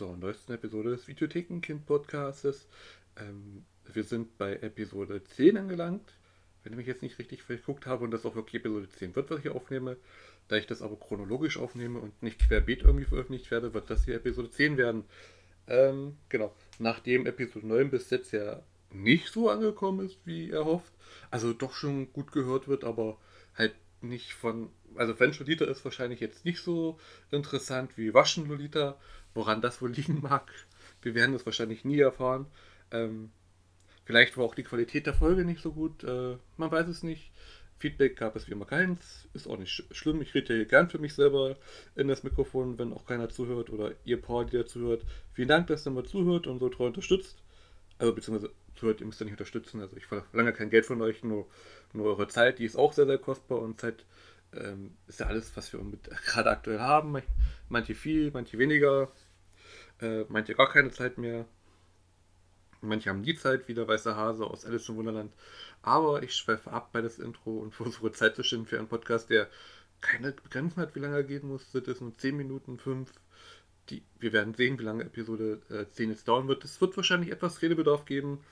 zur neuesten Episode des Videothekenkind-Podcastes. Ähm, wir sind bei Episode 10 angelangt. Wenn ich mich jetzt nicht richtig verguckt habe und das auch wirklich Episode 10 wird, was ich aufnehme, da ich das aber chronologisch aufnehme und nicht querbeet irgendwie veröffentlicht werde, wird das hier Episode 10 werden. Ähm, genau. Nachdem Episode 9 bis jetzt ja nicht so angekommen ist, wie erhofft, also doch schon gut gehört wird, aber halt nicht von also French Lolita ist wahrscheinlich jetzt nicht so interessant wie Waschen Lolita. Woran das wohl liegen mag, wir werden es wahrscheinlich nie erfahren. Ähm, vielleicht war auch die Qualität der Folge nicht so gut, äh, man weiß es nicht. Feedback gab es wie immer keins, ist auch nicht schlimm. Ich rede hier gern für mich selber in das Mikrofon, wenn auch keiner zuhört oder ihr Paar, die zuhört. Vielen Dank, dass ihr mal zuhört und so treu unterstützt. Also beziehungsweise zuhört, ihr müsst ja nicht unterstützen. Also ich verlange kein Geld von euch, nur, nur eure Zeit, die ist auch sehr, sehr kostbar und Zeit ähm, ist ja alles, was wir gerade aktuell haben. Manche viel, manche weniger, äh, manche gar keine Zeit mehr. Manche haben die Zeit, wie der weiße Hase aus Alice im Wunderland. Aber ich schweife ab bei das Intro und versuche Zeit zu schinden für einen Podcast, der keine Begrenzung hat, wie lange er gehen muss. Sind es nur 10 Minuten, 5? Die, wir werden sehen, wie lange Episode äh, 10 jetzt dauern wird. Es wird wahrscheinlich etwas Redebedarf geben.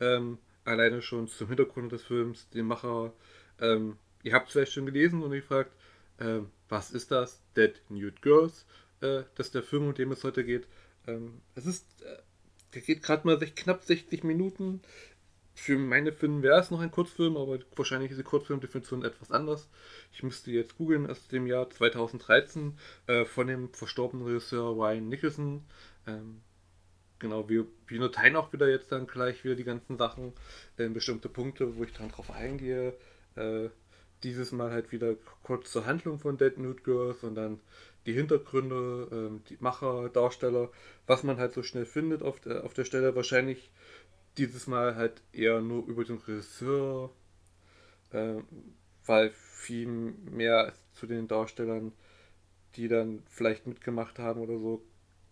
Ähm, alleine schon zum Hintergrund des Films, dem Macher, ähm, ihr habt es vielleicht schon gelesen und ihr fragt, äh, was ist das? Dead Nude Girls. Äh, das ist der Film, um den es heute geht. Ähm, es ist, äh, der geht gerade mal knapp 60 Minuten. Für meine Filme wäre es noch ein Kurzfilm, aber wahrscheinlich ist die Kurzfilmdefinition etwas anders. Ich müsste jetzt googeln, aus dem Jahr 2013 äh, von dem verstorbenen Regisseur Ryan Nicholson. Ähm, genau, wir, wir notieren auch wieder jetzt dann gleich wieder die ganzen Sachen, äh, bestimmte Punkte, wo ich dann drauf eingehe. Äh, dieses Mal halt wieder kurz zur Handlung von Dead Nude Girls und dann die Hintergründe, ähm, die Macher, Darsteller, was man halt so schnell findet auf der, auf der Stelle. Wahrscheinlich dieses Mal halt eher nur über den Regisseur, äh, weil viel mehr zu den Darstellern, die dann vielleicht mitgemacht haben oder so,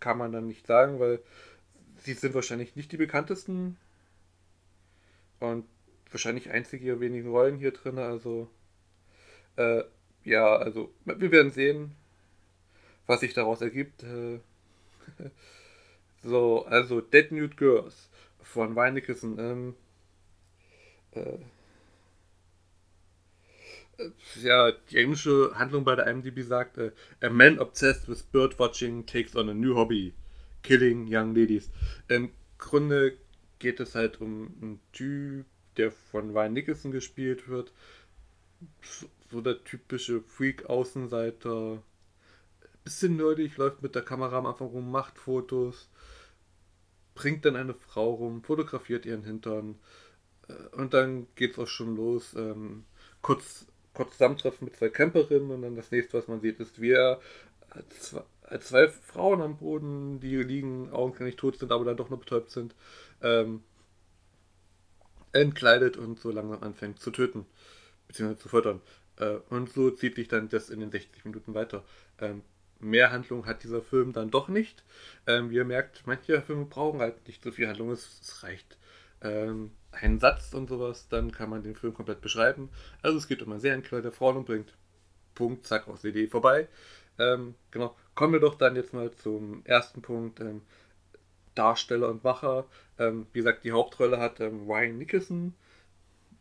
kann man dann nicht sagen, weil sie sind wahrscheinlich nicht die bekanntesten und wahrscheinlich einzige wenigen Rollen hier drin, also äh, ja, also wir werden sehen, was sich daraus ergibt. Äh, so, also Dead Nude Girls von Weinekissen. Ähm, äh, äh, ja, die englische Handlung bei der IMDb sagt, äh, a man obsessed with birdwatching takes on a new hobby, killing young ladies. Im Grunde geht es halt um einen Typ, der von Ryan Nicholson gespielt wird, so der typische Freak-Außenseiter. Bisschen nerdig, läuft mit der Kamera am Anfang rum, macht Fotos, bringt dann eine Frau rum, fotografiert ihren Hintern. Äh, und dann geht's auch schon los. Ähm, kurz, kurz zusammentreffen mit zwei Camperinnen und dann das nächste, was man sieht, ist, wie er zwei, zwei Frauen am Boden, die liegen, augenscheinlich tot sind, aber dann doch noch betäubt sind, ähm, entkleidet und so langsam anfängt zu töten, beziehungsweise zu füttern. Äh, und so zieht sich dann das in den 60 Minuten weiter. Ähm, mehr Handlung hat dieser Film dann doch nicht. Ähm, ihr merkt, manche Filme brauchen halt nicht so viel Handlung. Es, es reicht ähm, ein Satz und sowas, dann kann man den Film komplett beschreiben. Also es geht um einen Serienkiller, der Frauen umbringt. Punkt, zack, aus der Idee vorbei. Ähm, genau, kommen wir doch dann jetzt mal zum ersten Punkt. Ähm, Darsteller und Macher. Ähm, wie gesagt, die Hauptrolle hat ähm, Ryan Nicholson.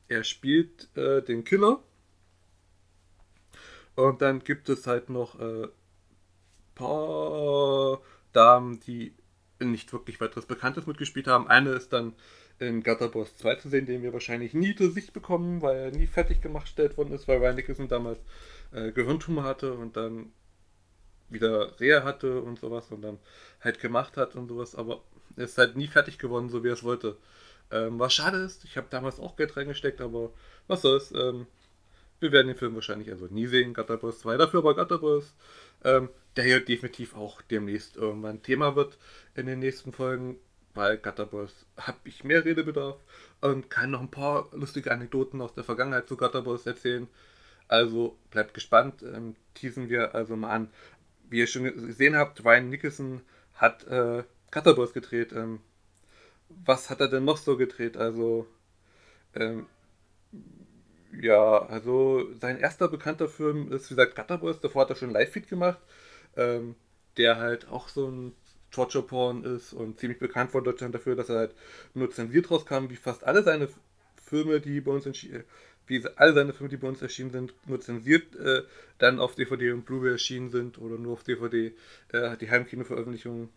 Er spielt äh, den Killer und dann gibt es halt noch ein äh, paar Damen, die nicht wirklich weiteres Bekanntes mitgespielt haben. Eine ist dann in Gutterboss 2 zu sehen, den wir wahrscheinlich nie zu Sicht bekommen, weil er nie fertig gemacht worden ist, weil Ryan Nicholson damals äh, Gehirntumor hatte und dann wieder Reha hatte und sowas und dann halt gemacht hat und sowas, aber er ist halt nie fertig geworden, so wie er es wollte. Ähm, was schade ist, ich habe damals auch Geld reingesteckt, aber was soll's. Ähm, wir werden den Film wahrscheinlich also nie sehen, Gutterbus 2. Dafür aber Gutterbus, ähm, der hier definitiv auch demnächst irgendwann Thema wird in den nächsten Folgen. Bei Gutterbus habe ich mehr Redebedarf und kann noch ein paar lustige Anekdoten aus der Vergangenheit zu Gutterbus erzählen. Also bleibt gespannt, ähm, teasen wir also mal an. Wie ihr schon gesehen habt, Ryan Nicholson hat äh, Gutterbus gedreht. Ähm, was hat er denn noch so gedreht? Also ähm, ja, also sein erster bekannter Film ist, wie gesagt, Gutterboys. Davor hat er schon Live-Feed gemacht, ähm, der halt auch so ein Torture Porn ist und ziemlich bekannt in Deutschland dafür, dass er halt nur zensiert rauskam, wie fast alle seine Filme, die bei uns erschienen, wie alle seine Filme, die bei uns erschienen sind, nur zensiert äh, dann auf DVD und Blu-ray erschienen sind oder nur auf DVD äh, die Heimkino-Veröffentlichung.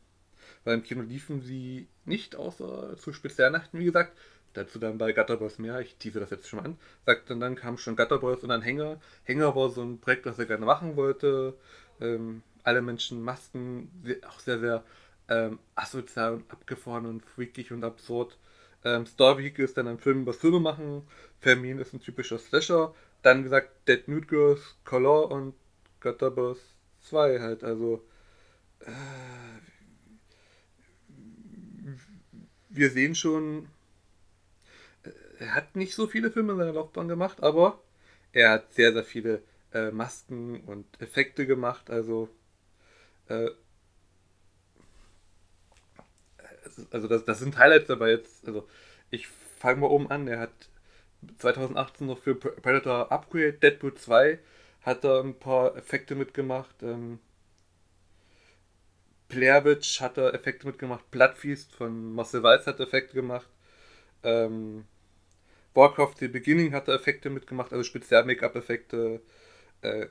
Weil im Kino liefen sie nicht, außer zu Spezialnachten, wie gesagt. Dazu dann bei Gutter Boys mehr, ich tease das jetzt schon mal an. Sagt dann, dann kam schon Gutter Boys und dann Hänger. Hänger war so ein Projekt, das er gerne machen wollte. Ähm, alle Menschen Masken, auch sehr, sehr ähm, asozial und abgefahren und freakig und absurd. Ähm, Star Vehicle ist dann ein Film über Filme machen. Fermin ist ein typischer Slasher. Dann, gesagt, Dead Nude Girls, Color und Götterbus 2 halt. Also, äh, wir sehen schon, er hat nicht so viele Filme in seiner Laufbahn gemacht, aber er hat sehr, sehr viele äh, Masken und Effekte gemacht. Also, äh, also das, das sind Highlights dabei jetzt. Also ich fange mal oben an. Er hat 2018 noch für Predator Upgrade, Deadpool 2 hat er ein paar Effekte mitgemacht. Ähm, Witch hat er Effekte mitgemacht. Bloodfeast von Marcel Weiss hat Effekte gemacht. Ähm, Warcraft The Beginning hat er Effekte mitgemacht, also Spezial-Make-up-Effekte. Äh,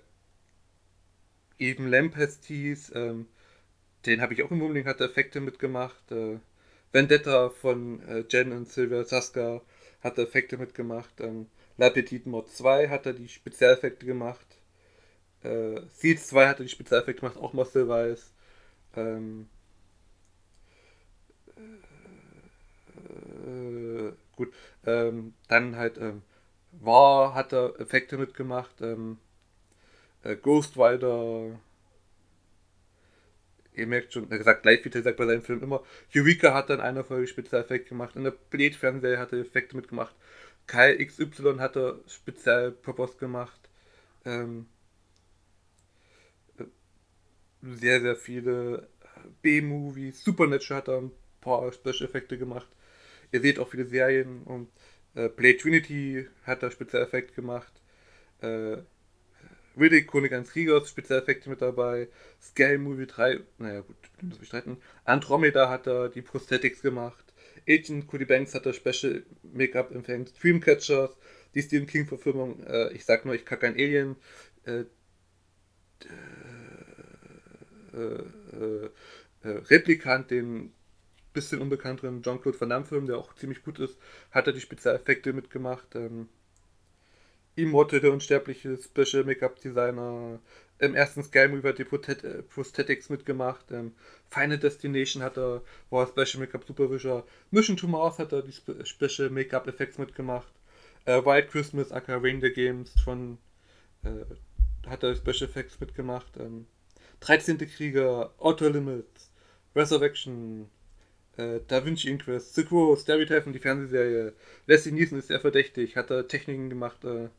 Even Lampesties, ähm, den habe ich auch im Mumbling, hat Effekte mitgemacht. Äh, Vendetta von äh, Jen und Sylvia Saska hat Effekte mitgemacht. Ähm, La Mod 2 hat er die Spezialeffekte gemacht. Äh, Seeds 2 hat er die Spezialeffekte gemacht, auch Marcel Weiß. Ähm, äh, gut, ähm, dann halt ähm, War hat er Effekte mitgemacht. Ähm, äh, Ghost Rider ihr merkt schon, er sagt gleich, wie er sagt bei seinen Filmen immer, Eureka hat dann eine Folge Spezialeffekt gemacht, in der Blade-Fernseher hat er Effekte mitgemacht, Kyle XY hat er Spezialpropos gemacht, ähm, sehr, sehr viele B-Movies, Supernatural hat er ein paar Special-Effekte gemacht, ihr seht auch viele Serien und äh, Blade Trinity hat er Spezialeffekt gemacht, äh, Riddick, König eines Kriegers, Spezialeffekte mit dabei. Scale Movie 3, naja gut, das bestreiten. Andromeda hat er die Prosthetics gemacht. Agent Cody Banks hat er Special Make-up empfängt. Dreamcatchers, die Stephen King-Verfilmung. Äh, ich sag nur, ich kacke ein Alien. Äh, äh, äh, äh, Replikant, den bisschen unbekannteren Jean-Claude Van Damme-Film, der auch ziemlich gut ist, hat er die Spezialeffekte mitgemacht. Ähm, Immortal, der unsterbliche Special Make-up Designer. Im ersten Sky Movie hat die äh, Prosthetics mitgemacht. Ähm, Final Destination hat er, war Special Make-up Supervisor. Mission to Mars hat er die Spe Special Make-up Effects mitgemacht. Äh, White Christmas, aka Rain the Games von äh, hat er Special Effects mitgemacht. Ähm, 13. Krieger, Outer Limits, Resurrection, äh, Da Vinci Inquest, The Crow, Stereotype die Fernsehserie. Leslie Nielsen ist sehr verdächtig, hat er Techniken gemacht, äh,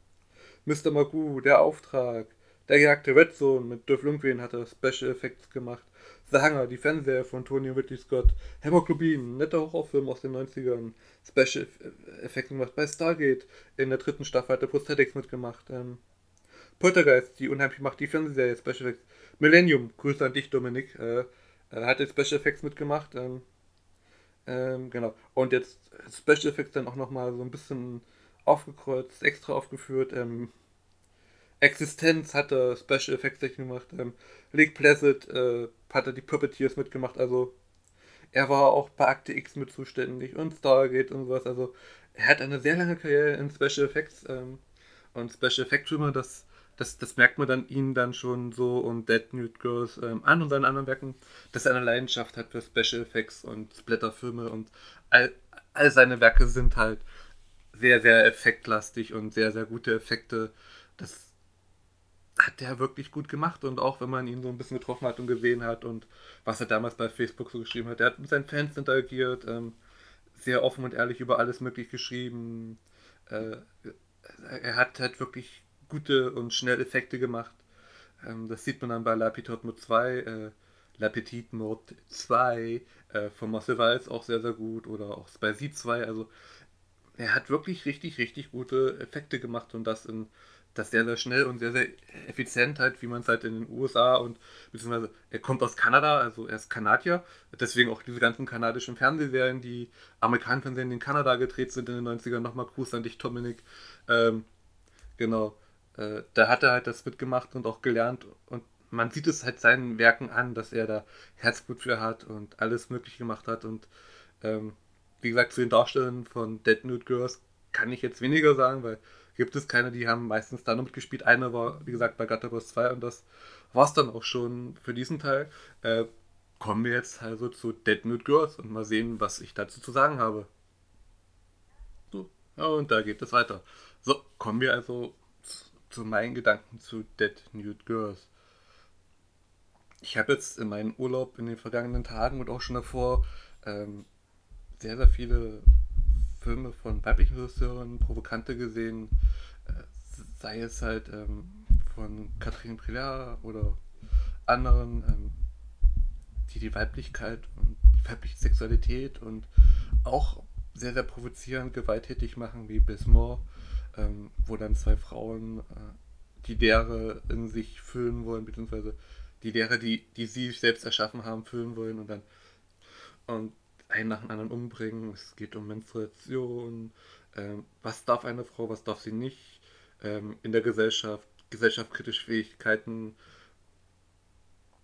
Mr. Magoo, Der Auftrag, Der gejagte Red Zone mit Dolph Lundgren hat er Special Effects gemacht. The Hunger, die Fernseher von Tony und Ridley Scott. Hämoglobin, netter Horrorfilm aus den 90ern. Special Effects gemacht. Bei Stargate in der dritten Staffel hat er Prosthetics mitgemacht. Ähm, Poltergeist, die unheimlich macht, die Fernsehserie, Special Effects. Millennium, Grüße an dich, Dominik. Äh, er hat jetzt Special Effects mitgemacht. Ähm, ähm, genau. Und jetzt Special Effects dann auch nochmal so ein bisschen aufgekreuzt, extra aufgeführt. Ähm, Existenz hatte Special Effects gemacht. Ähm, Lake Placid äh, hatte die Puppeteers mitgemacht. Also er war auch bei Akte X mit zuständig und Stargate und sowas. Also er hat eine sehr lange Karriere in Special Effects ähm, und Special Effects Filme. Das, das, das merkt man dann ihnen dann schon so und Dead Nude Girls ähm, an und seinen anderen Werken, dass er eine Leidenschaft hat für Special Effects und Splatterfilme und all, all seine Werke sind halt sehr, sehr effektlastig und sehr, sehr gute Effekte. Das hat der wirklich gut gemacht und auch wenn man ihn so ein bisschen getroffen hat und gesehen hat und was er damals bei Facebook so geschrieben hat, er hat mit seinen Fans interagiert, ähm, sehr offen und ehrlich über alles möglich geschrieben. Äh, er hat halt wirklich gute und schnell Effekte gemacht. Ähm, das sieht man dann bei La Petite Mode 2, äh, La Petite Mode 2 äh, von Marcel Walz auch sehr, sehr gut oder auch Sie 2. Also er hat wirklich richtig, richtig gute Effekte gemacht und das in das sehr, sehr schnell und sehr, sehr effizient halt, wie man es halt in den USA und beziehungsweise er kommt aus Kanada, also er ist Kanadier, deswegen auch diese ganzen kanadischen Fernsehserien, die amerikanischen Fernsehen in Kanada gedreht sind in den 90ern, nochmal Gruß an dich, Dominik. Ähm, genau, äh, da hat er halt das mitgemacht und auch gelernt und man sieht es halt seinen Werken an, dass er da Herzblut für hat und alles möglich gemacht hat und ähm, wie gesagt, zu den Darstellern von Dead Nude Girls kann ich jetzt weniger sagen, weil gibt es keine, die haben meistens da noch mitgespielt. Eine war, wie gesagt, bei Gatterbus 2 und das war es dann auch schon für diesen Teil. Äh, kommen wir jetzt also zu Dead Nude Girls und mal sehen, was ich dazu zu sagen habe. So, ja, und da geht es weiter. So, kommen wir also zu, meinen Gedanken zu Dead Nude Girls. Ich habe jetzt in meinem Urlaub in den vergangenen Tagen und auch schon davor ähm, sehr, sehr viele Filme von weiblichen Regisseuren, Provokante gesehen, äh, sei es halt ähm, von Catherine Prillard oder anderen, ähm, die die Weiblichkeit und die weibliche Sexualität und auch sehr, sehr provozierend, gewalttätig machen, wie Bismore, ähm, wo dann zwei Frauen äh, die Lehre in sich füllen wollen, beziehungsweise die Lehre, die, die sie selbst erschaffen haben, füllen wollen und dann und einen nach dem anderen umbringen. Es geht um Menstruation. Ähm, was darf eine Frau, was darf sie nicht ähm, in der Gesellschaft, gesellschaftskritische Fähigkeiten.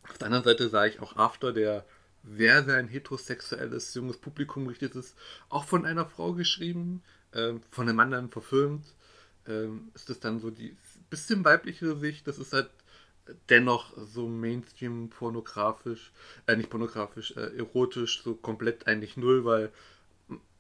Auf der anderen Seite sah ich auch After, der sehr, sehr ein heterosexuelles junges Publikum richtet ist, auch von einer Frau geschrieben, ähm, von einem dann verfilmt. Ähm, ist das dann so die bisschen weibliche Sicht, das ist halt dennoch so Mainstream pornografisch, äh, nicht pornografisch, äh, erotisch, so komplett eigentlich null, weil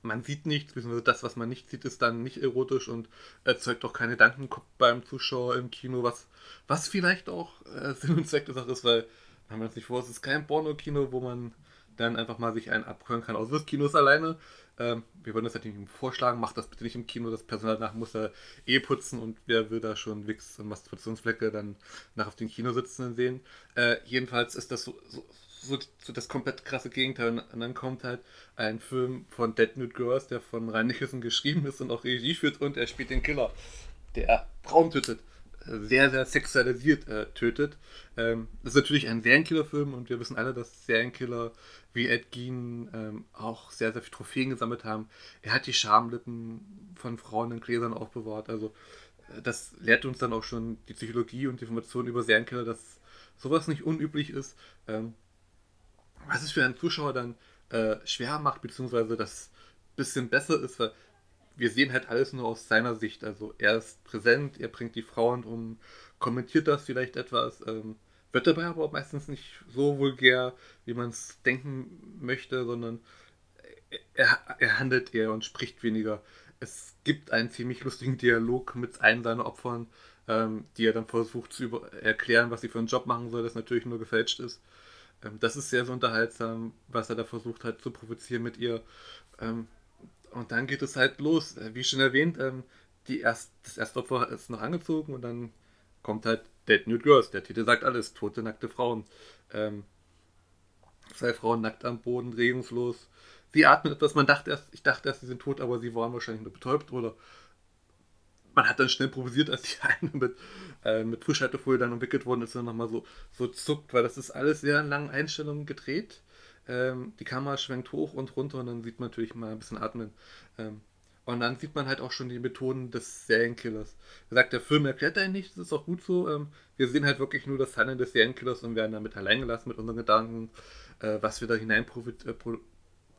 man sieht nichts, beziehungsweise das, was man nicht sieht, ist dann nicht erotisch und erzeugt auch keine Gedanken beim Zuschauer im Kino, was, was vielleicht auch äh, Sinn und Zweck der Sache ist, weil, haben wir uns nicht vor, es ist kein Porno-Kino, wo man dann einfach mal sich einen abhören kann, außer das Kino ist alleine. Ähm, wir würden das natürlich vorschlagen, macht das bitte nicht im Kino, das Personal nach muss er eh putzen und wer will da schon Wix und Masturbationsflecke dann nach auf den Kinositzen sehen. Äh, jedenfalls ist das so, so, so, so, das komplett krasse Gegenteil. Und dann kommt halt ein Film von Dead Nude Girls, der von Ryan Nicholson geschrieben ist und auch Regie führt und er spielt den Killer, der Frauen tötet sehr, sehr sexualisiert äh, tötet. Ähm, das ist natürlich ein Serienkiller-Film und wir wissen alle, dass Serienkiller wie Ed Gein ähm, auch sehr, sehr viele Trophäen gesammelt haben. Er hat die Schamlippen von Frauen in Gläsern aufbewahrt. Also äh, das lehrt uns dann auch schon die Psychologie und die Information über Serienkiller, dass sowas nicht unüblich ist. Ähm, was es für einen Zuschauer dann äh, schwer macht, beziehungsweise das bisschen besser ist, weil wir sehen halt alles nur aus seiner Sicht. Also er ist präsent, er bringt die Frauen um, kommentiert das vielleicht etwas, ähm, wird dabei aber meistens nicht so vulgär, wie man es denken möchte, sondern er, er handelt eher und spricht weniger. Es gibt einen ziemlich lustigen Dialog mit einem seiner Opfern, ähm, die er dann versucht zu erklären, was sie für einen Job machen soll, das natürlich nur gefälscht ist. Ähm, das ist sehr, sehr unterhaltsam, was er da versucht hat zu provozieren mit ihr. Ähm, und dann geht es halt los. Äh, wie schon erwähnt, ähm, die erst, das erste Opfer ist noch angezogen und dann kommt halt Dead Nude Girls. Der Titel sagt alles. Tote, nackte Frauen. Ähm, zwei Frauen nackt am Boden, regungslos. Sie atmen etwas. Man dachte erst, ich dachte erst, sie sind tot, aber sie waren wahrscheinlich nur betäubt oder man hat dann schnell improvisiert, als die eine mit, äh, mit Frischhaltefolie dann umwickelt worden ist und nochmal so, so zuckt, weil das ist alles sehr in langen Einstellungen gedreht. Ähm, die Kamera schwenkt hoch und runter und dann sieht man natürlich mal ein bisschen atmen. Ähm, und dann sieht man halt auch schon die Methoden des Serienkillers. Er sagt, der Film erklärt einen nicht, das ist auch gut so. Ähm, wir sehen halt wirklich nur das Handeln des Serienkillers und werden damit allein gelassen mit unseren Gedanken, äh, was wir da hinein äh,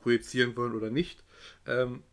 projizieren wollen oder nicht. Ähm,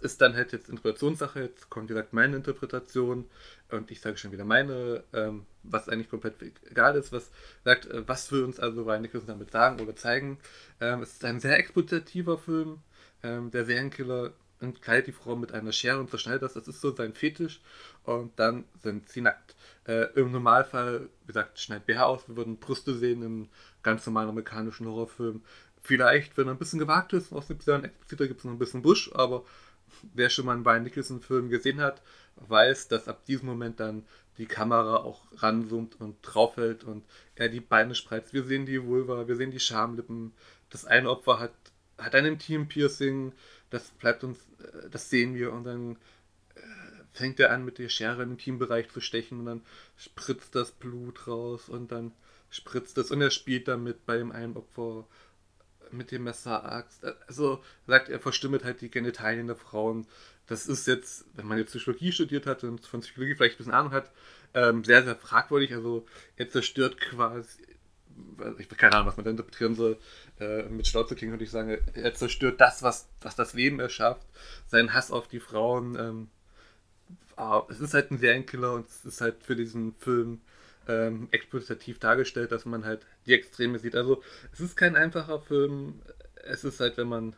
ist dann halt jetzt Interpretationssache. Jetzt kommt, wie gesagt, meine Interpretation und ich sage schon wieder meine, ähm, was eigentlich komplett egal ist, was sagt, äh, was will uns also Ryan Nicholson damit sagen oder zeigen. Ähm, es ist ein sehr explotativer Film. Ähm, der Serienkiller entkleidet die Frau mit einer Schere und zerschneidet das. Das ist so sein Fetisch. Und dann sind sie nackt. Äh, Im Normalfall, wie gesagt, schneidet BH aus. Wir würden Brüste sehen im ganz normalen amerikanischen Horrorfilm. Vielleicht, wenn er ein bisschen gewagt ist, aus den Jahren expliziter gibt es noch ein bisschen Busch, aber wer schon mal einen Brian Nicholson-Film gesehen hat, weiß, dass ab diesem Moment dann die Kamera auch ranzoomt und draufhält und er die Beine spreizt. Wir sehen die Vulva, wir sehen die Schamlippen. Das eine Opfer hat, hat ein Team-Piercing, das bleibt uns, äh, das sehen wir und dann äh, fängt er an, mit der Schere im Teambereich zu stechen und dann spritzt das Blut raus und dann spritzt es und er spielt damit bei dem einen Opfer mit dem Messer Axt. Also sagt er, verstümmelt halt die Genitalien der Frauen. Das ist jetzt, wenn man jetzt Psychologie studiert hat und von Psychologie vielleicht ein bisschen Ahnung hat, ähm, sehr, sehr fragwürdig. Also er zerstört quasi, ich habe keine Ahnung, was man da interpretieren soll. Äh, mit schlau zu klingen würde ich sagen, er zerstört das, was, was das Leben erschafft. Sein Hass auf die Frauen. Ähm, ah, es ist halt ein Serienkiller und es ist halt für diesen Film ähm, expositiv dargestellt, dass man halt die Extreme sieht. Also es ist kein einfacher Film. Es ist halt, wenn man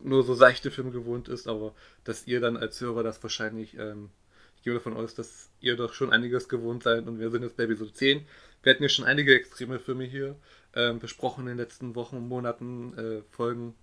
nur so seichte Filme gewohnt ist, aber dass ihr dann als Hörer das wahrscheinlich, ähm, ich gehe davon aus, dass ihr doch schon einiges gewohnt seid und wir sind jetzt bei Episode 10. Wir hatten ja schon einige extreme Filme hier ähm, besprochen in den letzten Wochen, Monaten, äh, Folgen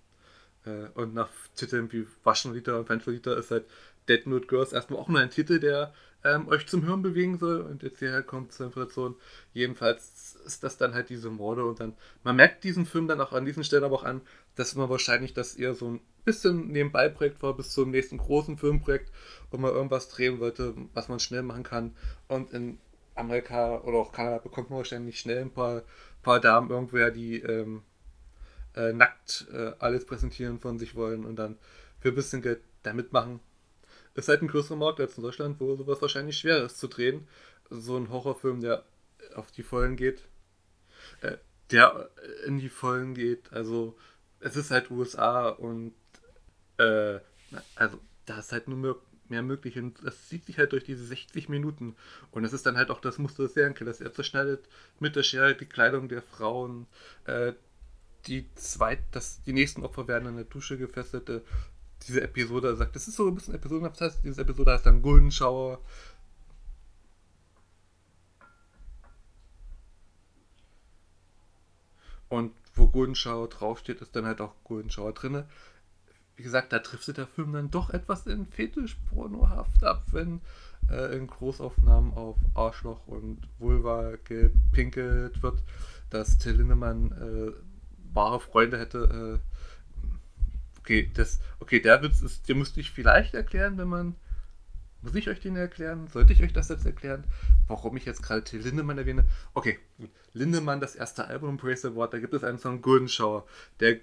äh, und nach Titeln wie Waschen Liter und Venture Liter ist halt Dead Note Girls erstmal auch nur ein Titel, der ähm, euch zum Hören bewegen soll. Und jetzt hierher kommt zur Inflation. Jedenfalls ist das dann halt diese Morde. Und dann, man merkt diesen Film dann auch an diesen Stellen aber auch an, dass man wahrscheinlich das eher so ein bisschen nebenbei Projekt war bis zum nächsten großen Filmprojekt, wo man irgendwas drehen wollte, was man schnell machen kann. Und in Amerika oder auch Kanada bekommt man wahrscheinlich schnell ein paar, paar Damen irgendwoher, die ähm, äh, nackt äh, alles präsentieren von sich wollen und dann für ein bisschen Geld da mitmachen ist halt ein größerer Markt als in Deutschland, wo sowas wahrscheinlich schwer ist zu drehen. So ein Horrorfilm, der auf die Vollen geht. Äh, der in die Vollen geht. Also, es ist halt USA und äh, also da ist halt nur mehr, mehr möglich und das zieht sich halt durch diese 60 Minuten. Und es ist dann halt auch das Muster des Serienkillers. Er zerschneidet mit der Schere die Kleidung der Frauen. Äh, die zweit, das, die nächsten Opfer werden in der Dusche gefesselt diese Episode sagt, das ist so ein bisschen episodenhaft, das heißt, diese Episode heißt dann Golden Shower. Und wo Golden Shower draufsteht, ist dann halt auch Golden Shower drin. Wie gesagt, da trifft sich der Film dann doch etwas in Fetisch-Pornohaft ab, wenn äh, in Großaufnahmen auf Arschloch und Vulva gepinkelt wird, dass Till Lindemann äh, wahre Freunde hätte. Äh, Okay, das, okay, der Witz ist, der müsste ich vielleicht erklären, wenn man. Muss ich euch den erklären? Sollte ich euch das jetzt erklären? Warum ich jetzt gerade Till Lindemann erwähne? Okay. Lindemann, das erste Album Praise Award, da gibt es einen Song Golden Shower, der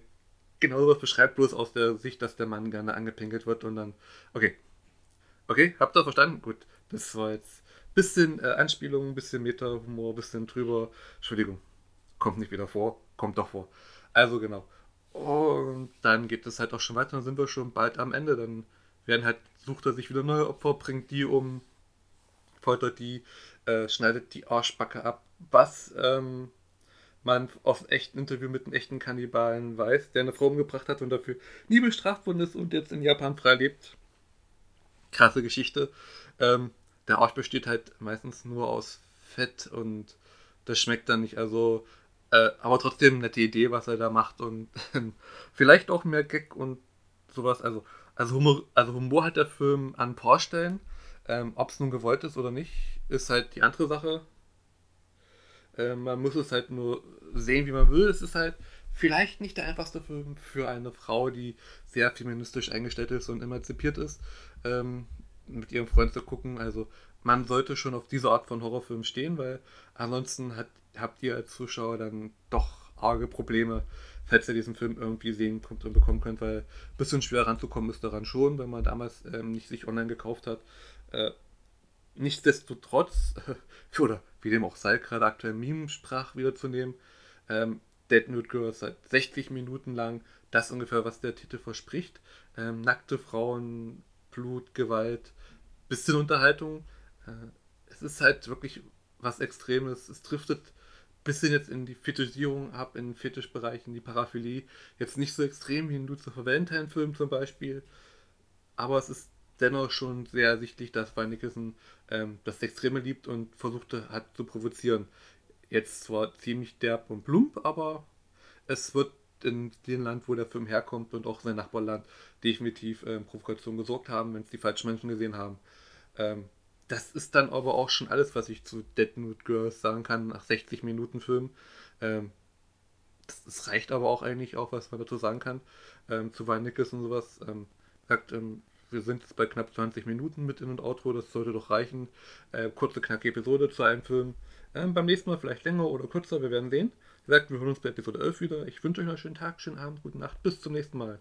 genau das beschreibt, bloß aus der Sicht, dass der Mann gerne angepinkelt wird und dann. Okay. Okay, habt ihr verstanden? Gut. Das war jetzt ein bisschen äh, Anspielung, ein bisschen Meta-Humor, ein bisschen drüber. Entschuldigung. Kommt nicht wieder vor. Kommt doch vor. Also genau. Und dann geht es halt auch schon weiter, dann sind wir schon bald am Ende. Dann werden halt, sucht er sich wieder neue Opfer, bringt die um, foltert die, äh, schneidet die Arschbacke ab. Was ähm, man aus echten Interview mit einem echten Kannibalen weiß, der eine Frau umgebracht hat und dafür nie bestraft worden ist und jetzt in Japan frei lebt. Krasse Geschichte. Ähm, der Arsch besteht halt meistens nur aus Fett und das schmeckt dann nicht. Also äh, aber trotzdem nette Idee, was er da macht und vielleicht auch mehr Gag und sowas. Also, also, Humor, also Humor hat der Film an paar Stellen. Ähm, Ob es nun gewollt ist oder nicht, ist halt die andere Sache. Ähm, man muss es halt nur sehen, wie man will. Es ist halt vielleicht nicht der einfachste Film für eine Frau, die sehr feministisch eingestellt ist und emanzipiert ist, ähm, mit ihrem Freund zu gucken. Also man sollte schon auf diese Art von Horrorfilm stehen, weil ansonsten hat habt ihr als Zuschauer dann doch arge Probleme, falls ihr diesen Film irgendwie sehen könnt und bekommen könnt, weil ein bisschen schwer ranzukommen ist daran schon, wenn man damals ähm, nicht sich online gekauft hat. Äh, nichtsdestotrotz, oder wie dem auch sei, gerade aktuell Meme-Sprach wiederzunehmen, ähm, Dead Nude Girls seit 60 Minuten lang das ungefähr, was der Titel verspricht. Ähm, nackte Frauen, Blut, Gewalt, bisschen Unterhaltung. Äh, es ist halt wirklich was Extremes. Es driftet bisschen jetzt in die Fetischisierung ab, in den Fetischbereich, in die Paraphilie. Jetzt nicht so extrem wie ein Lucifer Valentine-Film zum Beispiel, aber es ist dennoch schon sehr ersichtlich, dass Van Nicholson ähm, das Extreme liebt und versuchte hat zu provozieren. Jetzt zwar ziemlich derb und plump, aber es wird in dem Land, wo der Film herkommt und auch sein Nachbarland definitiv ähm, Provokation gesorgt haben, wenn es die falschen Menschen gesehen haben. Ähm, das ist dann aber auch schon alles, was ich zu Dead Nude Girls sagen kann nach 60 Minuten Film. Ähm, das, das, reicht aber auch eigentlich auch, was man dazu sagen kann. Ähm, zu Van Nickes und sowas. Ähm, sagt, ähm, wir sind jetzt bei knapp 20 Minuten mit In- und Outro, das sollte doch reichen. Äh, kurze, knackige Episode zu einem Film. Ähm, beim nächsten Mal vielleicht länger oder kürzer, wir werden sehen. Wie gesagt, wir hören uns bei Episode 11 wieder. Ich wünsche euch noch einen schönen Tag, schönen Abend, gute Nacht. Bis zum nächsten Mal.